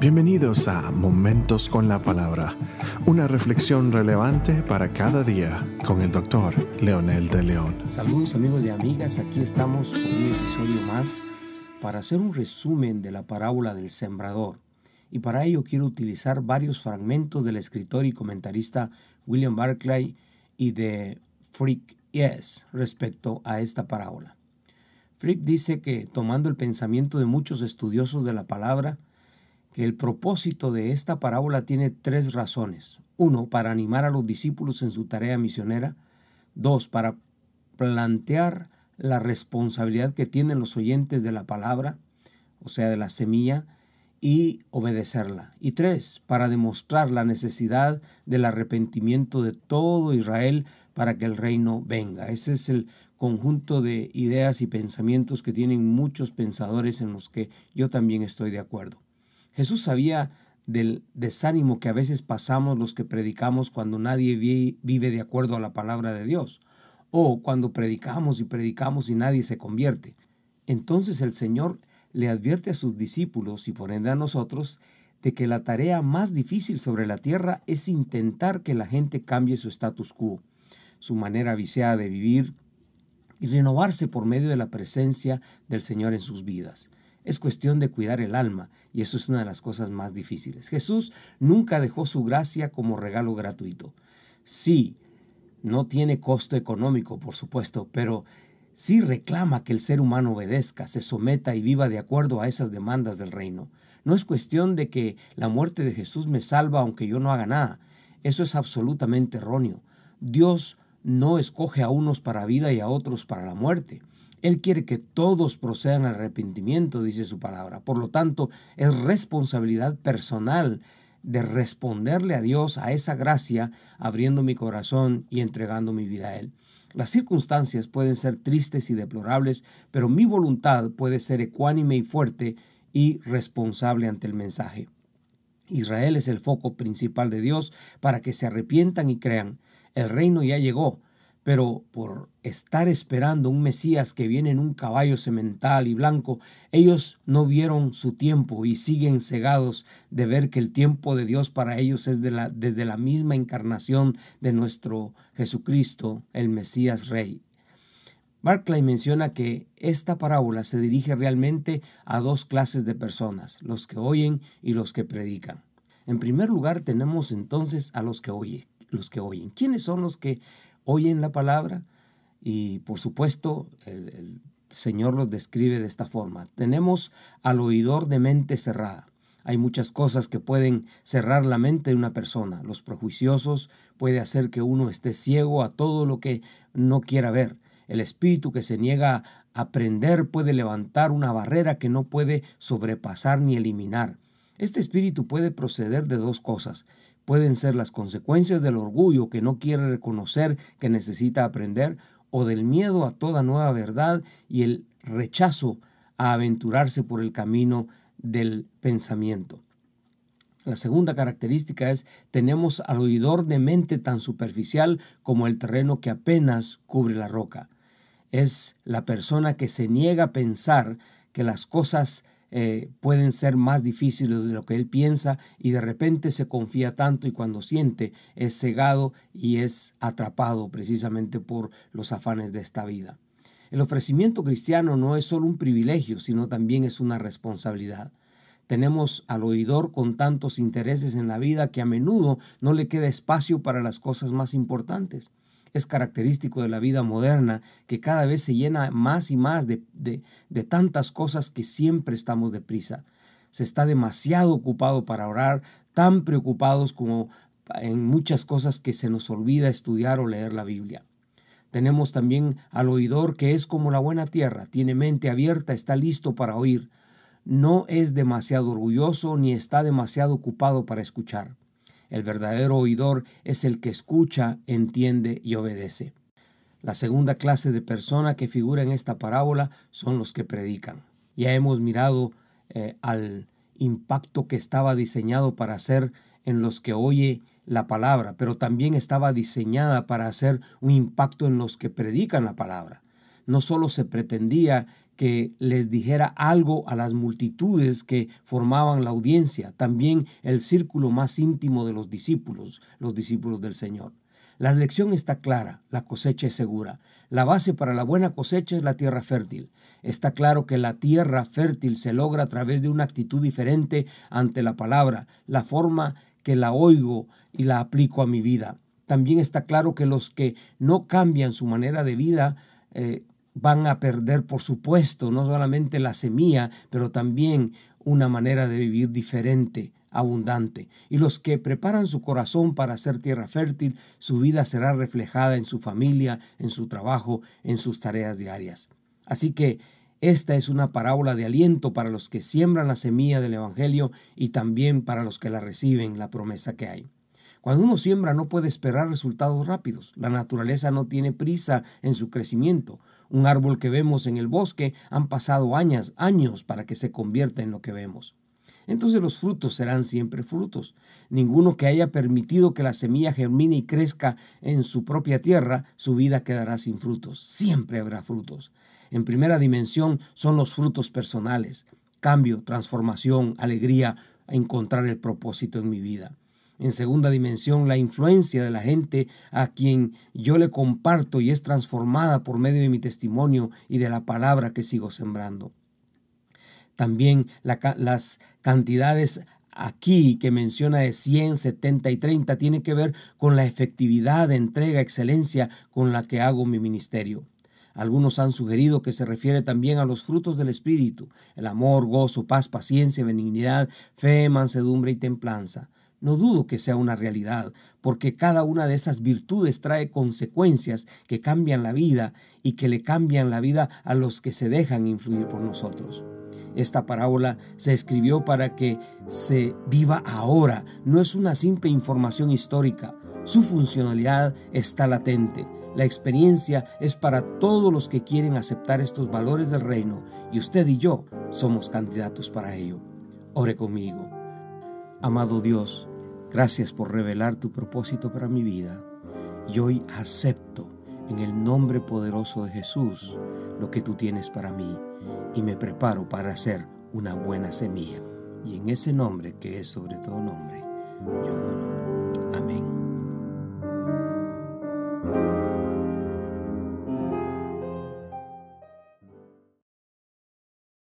Bienvenidos a Momentos con la Palabra, una reflexión relevante para cada día con el doctor Leonel de León. Saludos amigos y amigas, aquí estamos con un episodio más para hacer un resumen de la parábola del sembrador. Y para ello quiero utilizar varios fragmentos del escritor y comentarista William Barclay y de Frick Yes respecto a esta parábola. Frick dice que, tomando el pensamiento de muchos estudiosos de la palabra, que el propósito de esta parábola tiene tres razones. Uno, para animar a los discípulos en su tarea misionera. Dos, para plantear la responsabilidad que tienen los oyentes de la palabra, o sea, de la semilla, y obedecerla. Y tres, para demostrar la necesidad del arrepentimiento de todo Israel para que el reino venga. Ese es el conjunto de ideas y pensamientos que tienen muchos pensadores en los que yo también estoy de acuerdo. Jesús sabía del desánimo que a veces pasamos los que predicamos cuando nadie vive de acuerdo a la palabra de Dios, o cuando predicamos y predicamos y nadie se convierte. Entonces el Señor le advierte a sus discípulos y por ende a nosotros de que la tarea más difícil sobre la tierra es intentar que la gente cambie su status quo, su manera viciada de vivir y renovarse por medio de la presencia del Señor en sus vidas. Es cuestión de cuidar el alma y eso es una de las cosas más difíciles. Jesús nunca dejó su gracia como regalo gratuito. Sí, no tiene costo económico, por supuesto, pero sí reclama que el ser humano obedezca, se someta y viva de acuerdo a esas demandas del reino. No es cuestión de que la muerte de Jesús me salva aunque yo no haga nada. Eso es absolutamente erróneo. Dios no escoge a unos para vida y a otros para la muerte. Él quiere que todos procedan al arrepentimiento, dice su palabra. Por lo tanto, es responsabilidad personal de responderle a Dios a esa gracia, abriendo mi corazón y entregando mi vida a Él. Las circunstancias pueden ser tristes y deplorables, pero mi voluntad puede ser ecuánime y fuerte y responsable ante el mensaje. Israel es el foco principal de Dios para que se arrepientan y crean. El reino ya llegó, pero por estar esperando un Mesías que viene en un caballo semental y blanco, ellos no vieron su tiempo y siguen cegados de ver que el tiempo de Dios para ellos es de la, desde la misma encarnación de nuestro Jesucristo, el Mesías Rey. Barclay menciona que esta parábola se dirige realmente a dos clases de personas, los que oyen y los que predican. En primer lugar tenemos entonces a los que oyen, los que oyen. ¿Quiénes son los que oyen la palabra y por supuesto el, Señor los describe de esta forma. Tenemos al oidor de mente cerrada. Hay muchas cosas que pueden cerrar la mente de una persona. Los prejuiciosos puede hacer que uno esté ciego a todo lo que no quiera ver. El espíritu que se niega a aprender puede levantar una barrera que no puede sobrepasar ni eliminar. Este espíritu puede proceder de dos cosas pueden ser las consecuencias del orgullo que no quiere reconocer que necesita aprender o del miedo a toda nueva verdad y el rechazo a aventurarse por el camino del pensamiento. La segunda característica es tenemos al oidor de mente tan superficial como el terreno que apenas cubre la roca. Es la persona que se niega a pensar que las cosas eh, pueden ser más difíciles de lo que él piensa y de repente se confía tanto y cuando siente es cegado y es atrapado precisamente por los afanes de esta vida. El ofrecimiento cristiano no es solo un privilegio, sino también es una responsabilidad. Tenemos al oidor con tantos intereses en la vida que a menudo no le queda espacio para las cosas más importantes. Es característico de la vida moderna que cada vez se llena más y más de, de, tantas cosas que siempre estamos deprisa. Se está demasiado ocupado para orar, tan preocupados como en muchas cosas que se nos olvida estudiar o leer la Biblia. Tenemos también al oidor que es como la buena tierra, tiene mente abierta, está listo para oír. No es demasiado orgulloso ni está demasiado ocupado para escuchar. El verdadero oidor es el que escucha, entiende y obedece. La segunda clase de persona que figura en esta parábola son los que predican. Ya hemos mirado eh, al impacto que estaba diseñado para hacer en los que oye la palabra, pero también estaba diseñada para hacer un impacto en los que predican la palabra. No solo se pretendía que les dijera algo a las multitudes que formaban la audiencia, también el círculo más íntimo de los discípulos, los discípulos del Señor. La lección está clara, la cosecha es segura. La base para la buena cosecha es la tierra fértil. Está claro que la tierra fértil se logra a través de una actitud diferente ante la palabra, la forma que la oigo y la aplico a mi vida. También está claro que los que no cambian su manera de vida eh, van a perder, por supuesto, no solamente la semilla, pero también una manera de vivir diferente abundante. Y los que preparan su corazón para ser tierra fértil, su vida será reflejada en su familia, en su trabajo, en sus tareas diarias. Así que esta es una parábola de aliento para los que siembran la semilla del Evangelio y también para los que la reciben, la promesa que hay. Cuando uno siembra no puede esperar resultados rápidos. La naturaleza no tiene prisa en su crecimiento. Un árbol que vemos en el bosque han pasado años, años para que se convierta en lo que vemos entonces los frutos serán siempre frutos. Ninguno que haya permitido que la semilla germine y crezca en su propia tierra, su vida quedará sin frutos. Siempre habrá frutos. En primera dimensión son los frutos personales. Cambio, transformación, alegría, encontrar el propósito en mi vida. En segunda dimensión, la influencia de la gente a quien yo le comparto y es transformada por medio de mi testimonio y de la palabra que sigo sembrando. También las cantidades aquí que menciona de 100, 70 y 30 tiene que ver con la efectividad entrega, excelencia con la que hago mi ministerio. Algunos han sugerido que se refiere también a los frutos del Espíritu, el amor, gozo, paz, paciencia, benignidad, fe, mansedumbre y templanza. No dudo que sea una realidad, porque cada una de esas virtudes trae consecuencias que cambian la vida y que le cambian la vida a los que se dejan influir por nosotros. Esta parábola se escribió para que se viva ahora, no es una simple información histórica. Su funcionalidad está latente. La experiencia es para todos los que quieren aceptar estos valores del reino y usted y yo somos candidatos para ello. Ore conmigo. Amado Dios, gracias por revelar tu propósito para mi vida y hoy acepto en el nombre poderoso de Jesús lo que tú tienes para mí y me preparo para hacer una buena semilla. Y en ese nombre que es sobre todo nombre, yo oro. Amén.